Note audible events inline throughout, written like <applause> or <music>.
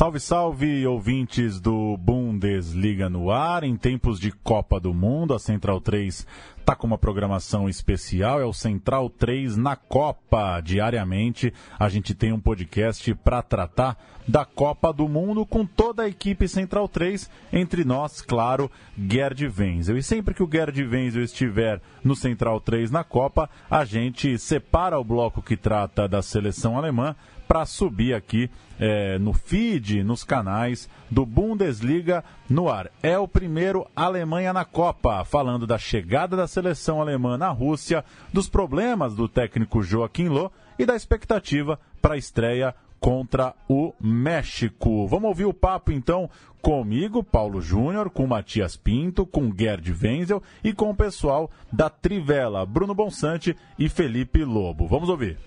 Salve, salve, ouvintes do Bundesliga no ar. Em tempos de Copa do Mundo, a Central 3 está com uma programação especial. É o Central 3 na Copa. Diariamente a gente tem um podcast para tratar da Copa do Mundo com toda a equipe Central 3. Entre nós, claro, Gerd Wenzel. E sempre que o Gerd Wenzel estiver no Central 3 na Copa, a gente separa o bloco que trata da seleção alemã para subir aqui é, no feed, nos canais do Bundesliga no ar. É o primeiro Alemanha na Copa, falando da chegada da seleção alemã na Rússia, dos problemas do técnico Joaquim Loh e da expectativa para a estreia contra o México. Vamos ouvir o papo então comigo, Paulo Júnior, com Matias Pinto, com Gerd Wenzel e com o pessoal da Trivela, Bruno Bonsante e Felipe Lobo. Vamos ouvir.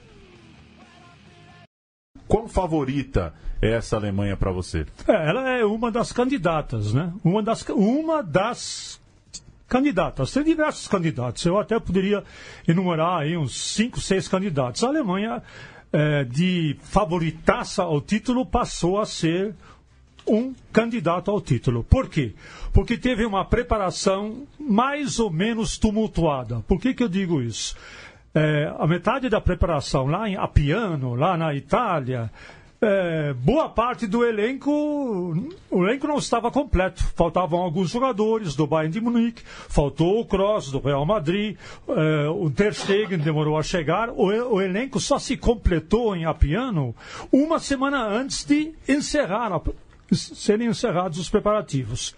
Quão favorita é essa Alemanha para você? É, ela é uma das candidatas, né? Uma das, uma das candidatas. Tem diversos candidatos. Eu até poderia enumerar aí uns cinco, seis candidatos. A Alemanha, é, de favoritaça ao título, passou a ser um candidato ao título. Por quê? Porque teve uma preparação mais ou menos tumultuada. Por que, que eu digo isso? é, a metade da preparação lá em Apiano, lá na Itália, é, boa parte do elenco, o elenco não estava completo. Faltavam alguns jogadores do Bayern de Munique, faltou o Kroos do Real Madrid, é, o Ter Stegen demorou a chegar. O, o, elenco só se completou em Apiano uma semana antes de encerrar, serem encerrados os preparativos.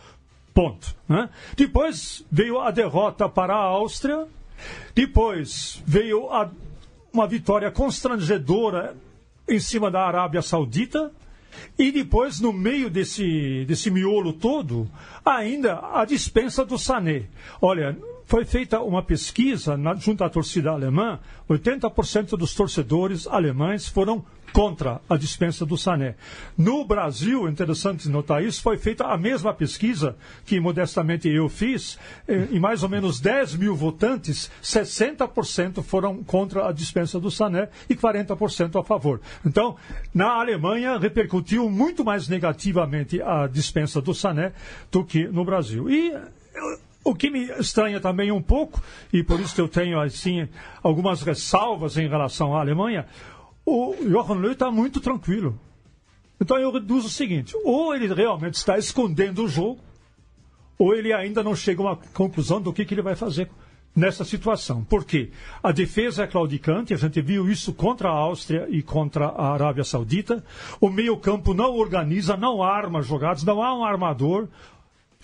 Ponto. Né? Depois veio a derrota para a Áustria, depois veio a, uma vitória constrangedora em cima da Arábia Saudita. E depois, no meio desse, desse miolo todo, ainda a dispensa do Sané. Olha, foi feita uma pesquisa na, junto à torcida alemã, 80% dos torcedores alemães foram contra a dispensa do Sané. No Brasil, interessante notar isso, foi feita a mesma pesquisa que modestamente eu fiz, eh, em mais ou menos 10 mil votantes, 60% foram contra a dispensa do Sané e 40% a favor. Então, na Alemanha, repercutiu muito mais negativamente a dispensa do Sané do que no Brasil. E o que me estranha também um pouco, e por isso que eu tenho assim algumas ressalvas em relação à Alemanha, o Johan Löw está muito tranquilo. Então eu reduzo o seguinte: ou ele realmente está escondendo o jogo, ou ele ainda não chega a uma conclusão do que, que ele vai fazer nessa situação. Por quê? A defesa é claudicante, a gente viu isso contra a Áustria e contra a Arábia Saudita. O meio-campo não organiza, não arma jogadas, não há um armador.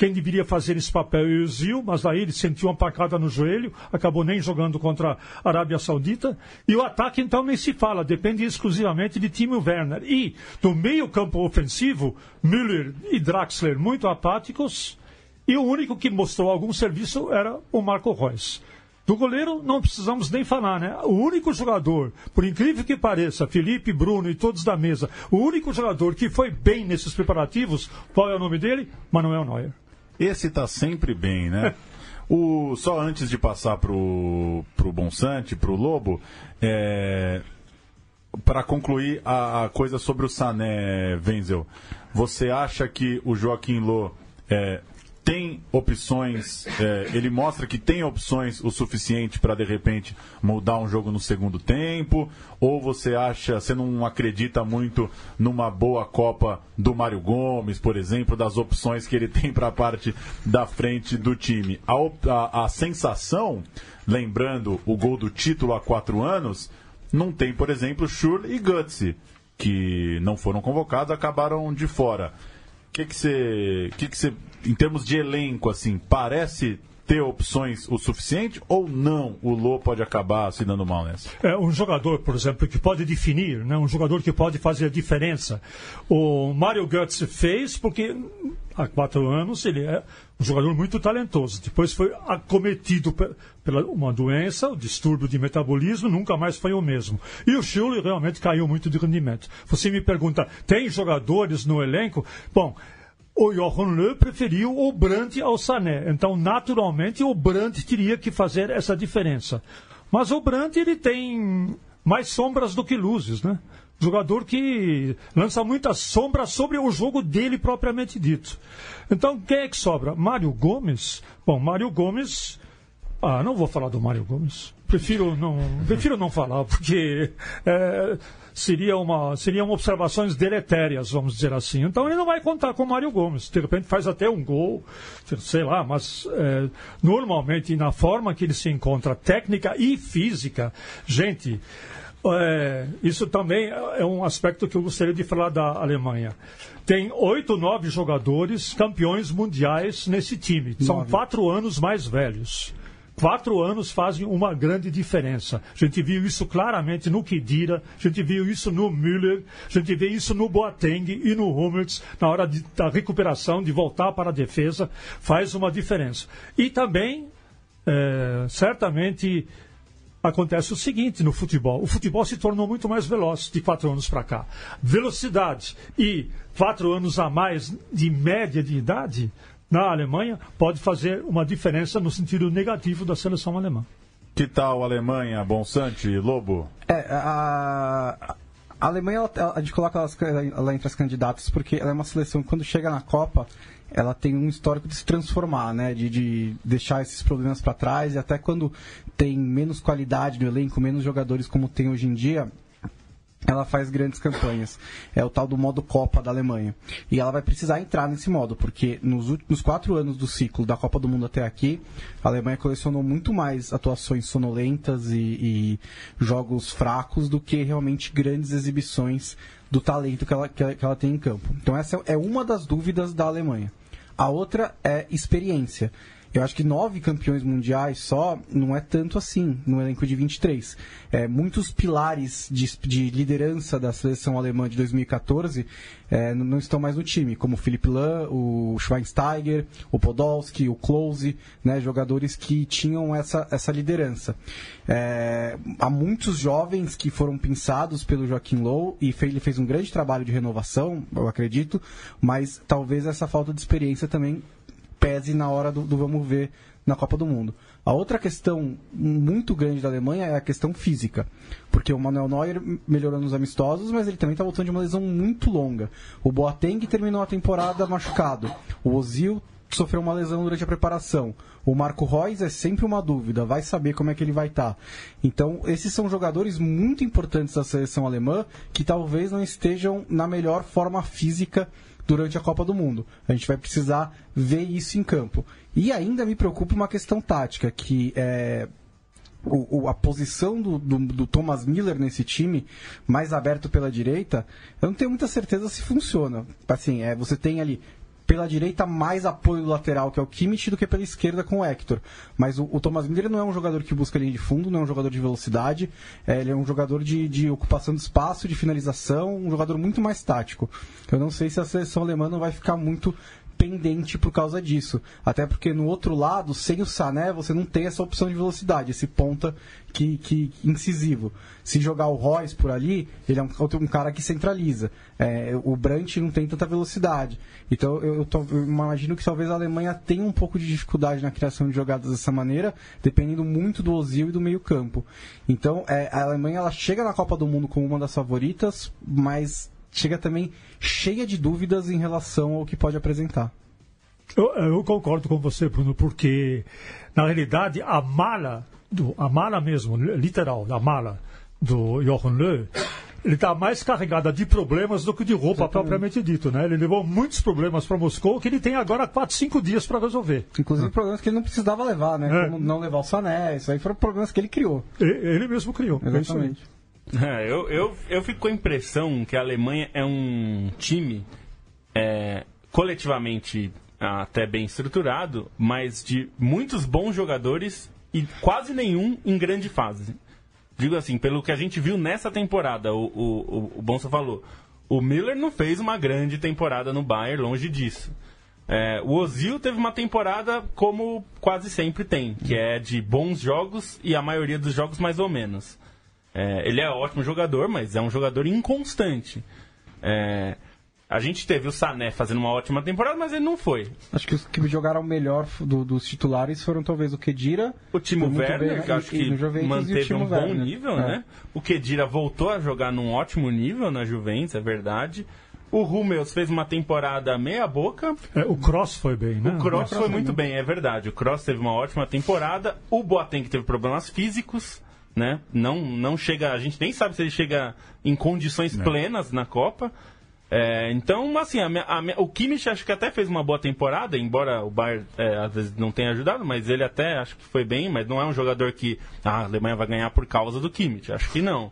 Quem deveria fazer esse papel é o Zil, mas aí ele sentiu uma pancada no joelho, acabou nem jogando contra a Arábia Saudita. E o ataque, então, nem se fala, depende exclusivamente de Timo Werner. E do meio-campo ofensivo, Müller e Draxler muito apáticos. E o único que mostrou algum serviço era o Marco Reus. Do goleiro não precisamos nem falar, né? O único jogador, por incrível que pareça, Felipe, Bruno e todos da mesa, o único jogador que foi bem nesses preparativos, qual é o nome dele? Manuel Neuer. Esse está sempre bem, né? O, só antes de passar pro, pro Bonsante, pro Lobo, é, para concluir a, a, coisa sobre o Sané, Wenzel, você acha que o Joaquim Lô é, tem opções, é, ele mostra que tem opções o suficiente para de repente mudar um jogo no segundo tempo? Ou você acha, você não acredita muito numa boa Copa do Mário Gomes, por exemplo, das opções que ele tem para a parte da frente do time? A, a, a sensação, lembrando o gol do título há quatro anos, não tem, por exemplo, Schurl e Gutsy, que não foram convocados, acabaram de fora. O que você que que que em termos de elenco, assim, parece ter opções o suficiente ou não o Lô pode acabar se dando mal nessa? É um jogador, por exemplo, que pode definir, né? um jogador que pode fazer a diferença. O Mario Götze fez porque há quatro anos ele é um jogador muito talentoso. Depois foi acometido pela uma doença, o distúrbio de metabolismo, nunca mais foi o mesmo. E o Schulli realmente caiu muito de rendimento. Você me pergunta, tem jogadores no elenco? Bom, o Johan Löw preferiu o Brandt ao Sané. Então, naturalmente, o Brandt teria que fazer essa diferença. Mas o Brandt ele tem mais sombras do que luzes, né? Jogador que lança muita sombra sobre o jogo dele propriamente dito. Então, quem é que sobra? Mário Gomes? Bom, Mário Gomes. Ah, não vou falar do Mário Gomes. Prefiro não, prefiro não falar, porque é, seria uma, seriam observações deletérias, vamos dizer assim. Então ele não vai contar com o Mário Gomes. De repente faz até um gol, sei lá, mas é, normalmente na forma que ele se encontra, técnica e física, gente. É, isso também é um aspecto que eu gostaria de falar da Alemanha. Tem oito, nove jogadores campeões mundiais nesse time. São quatro anos mais velhos. Quatro anos fazem uma grande diferença. A gente viu isso claramente no Kedira, a gente viu isso no Müller, a gente vê isso no Boateng e no Hummels, na hora de, da recuperação, de voltar para a defesa, faz uma diferença. E também, é, certamente, acontece o seguinte no futebol: o futebol se tornou muito mais veloz de quatro anos para cá. Velocidade e quatro anos a mais de média de idade na Alemanha pode fazer uma diferença no sentido negativo da seleção alemã. Que tal a Alemanha, Bonsante, Lobo? É, a, a Alemanha, ela, a gente coloca ela, ela entre as candidatas porque ela é uma seleção que quando chega na Copa, ela tem um histórico de se transformar, né? De, de deixar esses problemas para trás e até quando tem menos qualidade no elenco, menos jogadores como tem hoje em dia, ela faz grandes campanhas. É o tal do modo Copa da Alemanha. E ela vai precisar entrar nesse modo, porque nos últimos quatro anos do ciclo da Copa do Mundo até aqui, a Alemanha colecionou muito mais atuações sonolentas e, e jogos fracos do que realmente grandes exibições do talento que ela, que ela, que ela tem em campo. Então essa é uma das dúvidas da Alemanha. A outra é experiência. Eu acho que nove campeões mundiais só não é tanto assim no elenco de 23. É, muitos pilares de, de liderança da seleção alemã de 2014 é, não estão mais no time, como o Philipp Lahm, o Schweinsteiger, o Podolski, o Klose, né, jogadores que tinham essa, essa liderança. É, há muitos jovens que foram pensados pelo Joaquim Low e fez, ele fez um grande trabalho de renovação, eu acredito, mas talvez essa falta de experiência também pese na hora do, do vamos ver na Copa do Mundo. A outra questão muito grande da Alemanha é a questão física, porque o Manuel Neuer melhorou nos amistosos, mas ele também está voltando de uma lesão muito longa. O Boateng terminou a temporada machucado. O Ozil sofreu uma lesão durante a preparação. O Marco Reus é sempre uma dúvida, vai saber como é que ele vai estar. Tá. Então, esses são jogadores muito importantes da seleção alemã que talvez não estejam na melhor forma física durante a Copa do Mundo. A gente vai precisar ver isso em campo. E ainda me preocupa uma questão tática, que é o, o, a posição do, do, do, Thomas Miller nesse time, mais aberto pela direita, eu não tenho muita certeza se funciona. Assim, é, você tem ali pela direita mais apoio lateral, que é o Kimmich, do que pela esquerda com o Hector. Mas o, o Thomas Miller não é um jogador que busca linha de fundo, não é um jogador de velocidade, é, ele é um jogador de, de ocupação de espaço, de finalização, um jogador muito mais tático. Eu não sei se a seleção alemã não vai ficar muito pendente por causa disso. Até porque no outro lado, sem o Sané, você não tem essa opção de velocidade, esse ponta que, que incisivo. Se jogar o Royce por ali, ele é um, um cara que centraliza. É, o Brandt não tem tanta velocidade. Então eu, eu, tô, eu, imagino que talvez a Alemanha tenha um pouco de dificuldade na criação de jogadas dessa maneira, dependendo muito do Ozil e do meio campo. Então é, a Alemanha ela chega na Copa do Mundo como uma das favoritas, mas chega também cheia de dúvidas em relação ao que pode apresentar. Eu, eu concordo com você, Bruno, porque na realidade a mala, do, a mala mesmo, literal, a mala do Jochen Löw, ele está mais carregada de problemas do que de roupa Exatamente. propriamente dito, né? Ele levou muitos problemas para Moscou que ele tem agora 4, 5 dias para resolver. Inclusive ah. problemas que ele não precisava levar, né? É. Como não levar o Sané, isso aí foram problemas que ele criou. Ele mesmo criou. É Exatamente. É <laughs> eu, eu, eu fico com a impressão que a Alemanha é um time é, coletivamente até bem estruturado, mas de muitos bons jogadores e quase nenhum em grande fase. Digo assim, pelo que a gente viu nessa temporada, o, o, o Bonsa falou, o Miller não fez uma grande temporada no Bayern, longe disso. É, o Ozil teve uma temporada como quase sempre tem, que é de bons jogos e a maioria dos jogos mais ou menos. É, ele é ótimo jogador, mas é um jogador inconstante. É, A gente teve o Sané fazendo uma ótima temporada, mas ele não foi. Acho que os que jogaram melhor do, dos titulares foram talvez o Kedira, O Timo Werner, bem, que eu acho que Juventus manteve um bom Werner. nível, É. né? O Kedira voltou a jogar num ótimo nível na Juventus, é verdade. O Hummels fez uma temporada meia boca. É, o Cross foi bem, né? O Cross foi muito bem, é verdade. O Cross teve uma ótima temporada. O Boateng teve problemas físicos, né? Não, não chega, a gente nem sabe se ele chega em condições plenas na Copa. É, então, assim, a minha- a minha- o Kimmich acho que até fez uma boa temporada, embora o Bayern é, às vezes não tenha ajudado, mas ele até acho que foi bem, mas não é um jogador que ah, a Alemanha vai ganhar por causa do Kimmich, acho que não.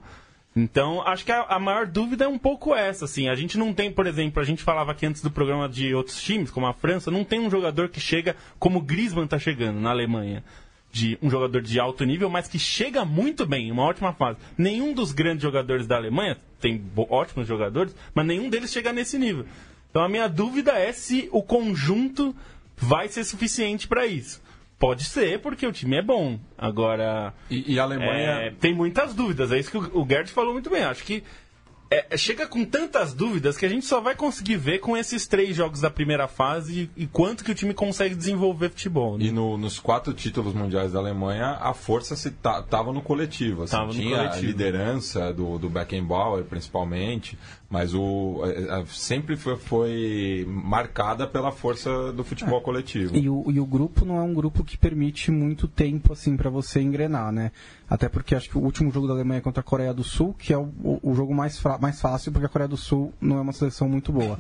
Então, acho que a, a maior dúvida é um pouco essa, assim. A gente não tem, por exemplo, a gente falava aqui antes do programa de outros times, como a França, não tem um jogador que chega como o Griezmann está chegando na Alemanha. De um jogador de alto nível, mas que chega muito bem, em uma ótima fase. Nenhum dos grandes jogadores da Alemanha, tem ótimos jogadores, mas nenhum deles chega nesse nível. Então a minha dúvida é se o conjunto vai ser suficiente para isso. Pode ser, porque o time é bom. Agora, E, e a Alemanha. é, tem muitas dúvidas. É isso que o, o Gerd falou muito bem. Acho que é, chega com tantas dúvidas que a gente só vai conseguir ver com esses três jogos da primeira fase e, e quanto que o time consegue desenvolver futebol. né? E no- nos quatro títulos mundiais da Alemanha, a força se ta- tava no coletivo. Assim, Tava no tinha coletivo. a liderança do, do Beckenbauer, principalmente, mas o, é, é, sempre foi, foi marcada pela força do futebol coletivo. E o, e o grupo não é um grupo que permite muito tempo assim para você engrenar, né? Até porque acho que o último jogo da Alemanha é contra a Coreia do Sul, que é o, o- jogo mais, fra- mais fácil, porque a Coreia do Sul não é uma seleção muito boa.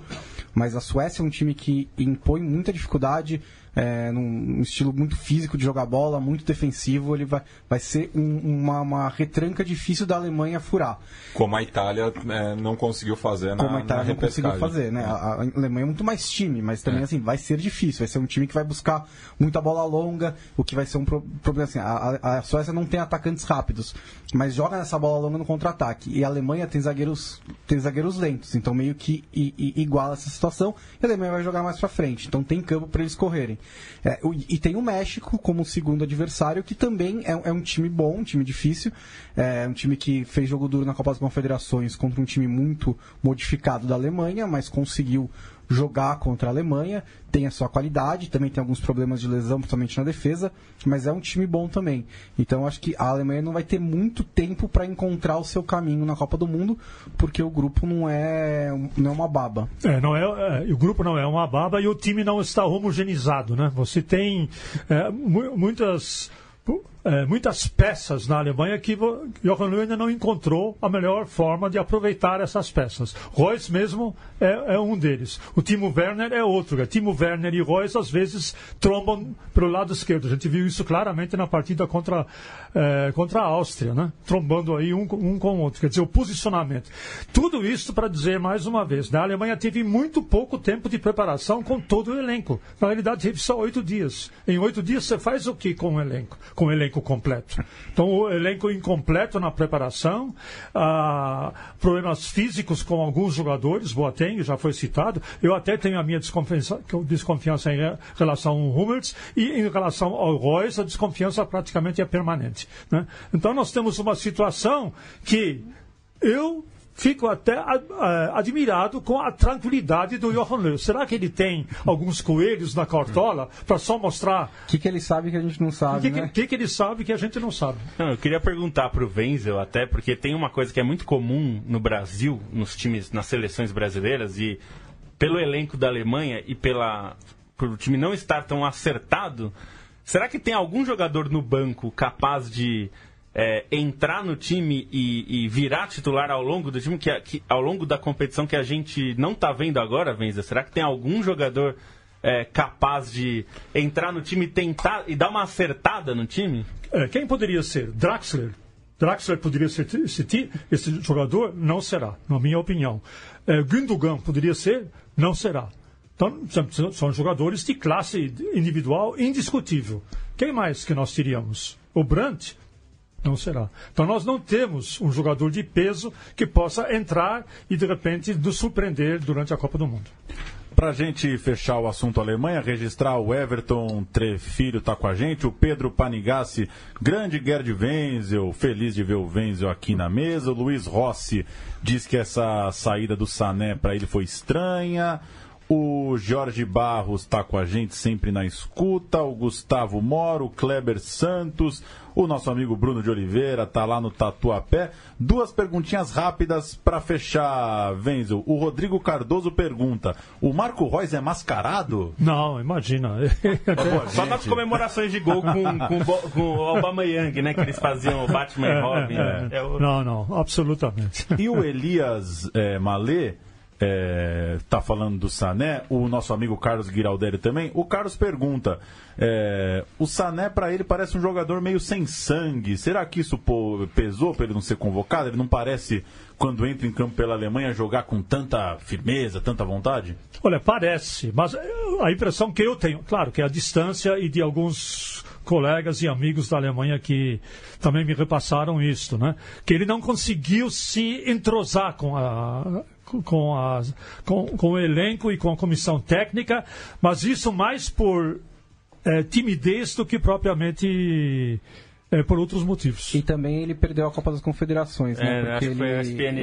Mas a Suécia é um time que impõe muita dificuldade, é, num, estilo muito físico de jogar bola, muito defensivo. Ele vai, vai ser um- uma, uma retranca difícil da Alemanha furar. Como a Itália é, não conseguiu fazer na, como a Itália não conseguiu fazer, né? A, a Alemanha é muito mais time, mas também É. assim, vai ser difícil, vai ser um time que vai buscar muita bola longa, o que vai ser um pro- problema assim, a, a- Suécia não tem atacantes rápidos, mas joga nessa bola longa no contra-ataque. E a Alemanha tem zagueiros, tem zagueiros lentos, então meio que i- i- iguala essa situação, e a Alemanha vai jogar mais pra frente, então tem campo para eles correrem. É, e tem o México como segundo adversário, que também é, é um time bom, um time difícil, é um time que fez jogo duro na Copa das Confederações contra um time muito modificado da Alemanha, mas conseguiu jogar contra a Alemanha, tem a sua qualidade, também tem alguns problemas de lesão, principalmente na defesa, mas é um time bom também. Então acho que a Alemanha não vai ter muito tempo para encontrar o seu caminho na Copa do Mundo, porque o grupo não é, não é uma baba. É, não é, é, o grupo não é uma baba e o time não está homogeneizado, né? Você tem é, mu- muitas é, muitas peças na Alemanha que Jochen Löw ainda não encontrou a melhor forma de aproveitar essas peças. Reus mesmo é, é um deles. O Timo Werner é outro. Timo Werner e Reus às vezes trombam pelo lado esquerdo. A gente viu isso claramente na partida contra, é, contra a Áustria, né? Trombando aí um, um com o outro. Quer dizer, o posicionamento. Tudo isso para dizer mais uma vez, né? a Alemanha teve muito pouco tempo de preparação com todo o elenco. Na realidade, teve só oito dias. Em oito dias você faz o que com o elenco? Com o elenco completo. Então, o elenco incompleto na preparação, ah, problemas físicos com alguns jogadores, Boateng já foi citado. Eu até tenho a minha desconfiança, desconfiança em relação ao Hummels e em relação ao Reus, a desconfiança praticamente é permanente. né? Então, nós temos uma situação que eu fico até admirado com a tranquilidade do Johan Löw. Será que ele tem alguns coelhos na cartola para só mostrar O que, que ele sabe que a gente não o sabe, que, que- né? que que ele sabe que a gente não sabe? Não, eu queria perguntar pro Wenzel até, porque tem uma coisa que é muito comum no Brasil, nos times, nas seleções brasileiras, e pelo elenco da Alemanha e pela por o time não estar tão acertado, será que tem algum jogador no banco capaz de é, entrar no time e, e virar titular ao longo do time, que, que- ao longo da competição que a gente não está vendo agora, Wenzel? Será que tem algum jogador é, capaz de entrar no time e tentar e dar uma acertada no time? É, quem poderia ser? Draxler. Draxler poderia ser esse, esse jogador? Não será, na minha opinião. É, poderia ser? Não será. Então, são, são jogadores de classe individual indiscutível. Quem mais que nós teríamos? O Brandt? Não será. Então nós não temos um jogador de peso que possa entrar e de repente nos surpreender durante a Copa do Mundo. Pra gente fechar o assunto Alemanha, registrar o Everton Trefilho tá com a gente, o Pedro Panigassi, grande Gerd Wenzel, feliz de ver o Wenzel aqui na mesa, o Luiz Rossi diz que essa saída do Sané para ele foi estranha, o Jorge Barros está com a gente sempre na escuta, o Gustavo Moro, o Kleber Santos, o nosso amigo Bruno de Oliveira está lá no Tatuapé. Duas perguntinhas rápidas para fechar, Venzel. O Rodrigo Cardoso pergunta: o Marco Reus é mascarado? Não, imagina. <laughs> Pô, só nas comemorações de gol com, com, com o Obama Young, né? Que eles faziam o Batman e Robin. <laughs> É, É o- Não, não, absolutamente. E o Elias é, Malê está falando do Sané, o nosso amigo Carlos Giraldelli também. O Carlos pergunta: é, o Sané para ele parece um jogador meio sem sangue. Será que isso pô, pesou para ele não ser convocado? Ele não parece, quando entra em campo pela Alemanha, jogar com tanta firmeza, tanta vontade? Olha, parece, mas a impressão que eu tenho, claro, que é a distância e de alguns colegas e amigos da Alemanha que também me repassaram isso, né? Que ele não conseguiu se entrosar com a com, a, com, com o elenco e com a comissão técnica, mas isso mais por eh, timidez do que propriamente eh, por outros motivos. E também ele perdeu a Copa das Confederações, né? É, acho que foi a ESPN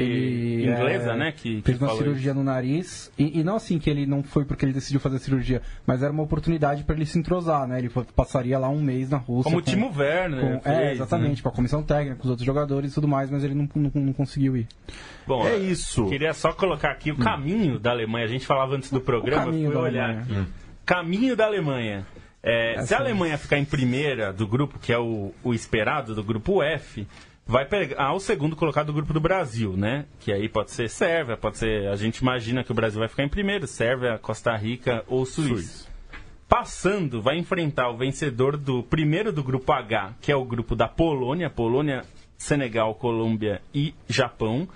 inglesa, né, que- que fez uma falou cirurgia no nariz. E, e não assim que ele não foi porque ele decidiu fazer a cirurgia, mas era uma oportunidade para ele se entrosar, né? Ele foi- passaria lá um mês na Rússia. Como o com- Timo Werner. com- é, fez, exatamente, né? com a comissão técnica, com os outros jogadores e tudo mais, mas ele não, não, não conseguiu ir. Bom, É isso. Queria só colocar aqui o caminho da Alemanha. A gente falava antes do programa, fui da olhar Alemanha. aqui. Caminho da Alemanha. É, se a Essa- Alemanha ficar em primeira do grupo, que é o, o esperado do grupo F, vai pegar o segundo colocado do grupo do Brasil, né? Que aí pode ser Sérvia, pode ser. A gente imagina que o Brasil vai ficar em primeiro, Sérvia, Costa Rica ou Suíça. Suíça. Passando, vai enfrentar o vencedor do primeiro do grupo H, que é o grupo da Polônia, Polônia, Senegal, Colômbia e Japão,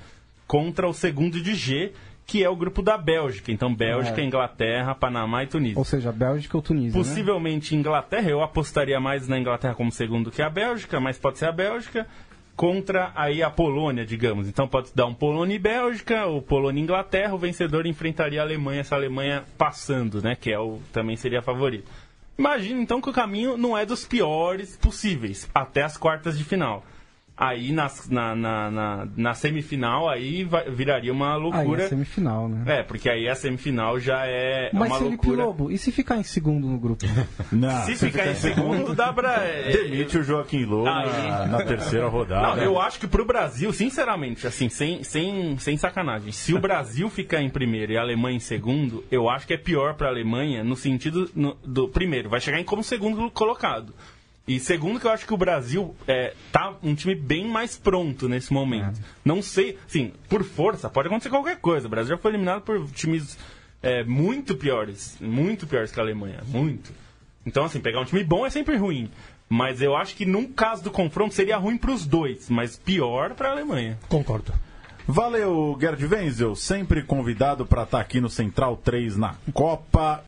contra o segundo de G, que é o grupo da Bélgica. Então, Bélgica, É. Inglaterra, Panamá e Tunísia. Ou seja, Bélgica ou Tunísia. né? Possivelmente Inglaterra, eu apostaria mais na Inglaterra como segundo que a Bélgica, mas pode ser a Bélgica contra aí a Polônia, digamos. Então pode dar um Polônia e Bélgica, ou Polônia e Inglaterra, o vencedor enfrentaria a Alemanha, essa Alemanha passando, né, que é o também seria favorito. Imagina então que o caminho não é dos piores possíveis até as quartas de final. Aí nas- na, na, na, na semifinal aí vai- viraria uma Aí loucura. é semifinal, né? É, porque aí a semifinal já é Mas uma Felipe loucura. Lobo, e se ficar em segundo no grupo? <laughs> Não, Se ficar em segundo, dá pra. é, Demite o Joaquim Low na, Aí. na terceira rodada. Não, eu acho que pro Brasil, sinceramente, assim, sem, sem, sem sacanagem, se o Brasil ficar em primeiro e a Alemanha em segundo, eu acho que é pior pra Alemanha no sentido no- do. Primeiro, vai chegar em como segundo colocado. E segundo, que eu acho que o Brasil é, tá um time bem mais pronto nesse momento. Não sei, assim, por força, pode acontecer qualquer coisa. O Brasil já foi eliminado por times é, muito piores. Muito piores que a Alemanha. Muito. Então, assim, pegar um time bom é sempre ruim. Mas eu acho que num caso do confronto seria ruim pros dois, mas pior pra Alemanha. Concordo. Valeu, Gerd Wenzel, sempre convidado para estar aqui no Central 3 na Copa.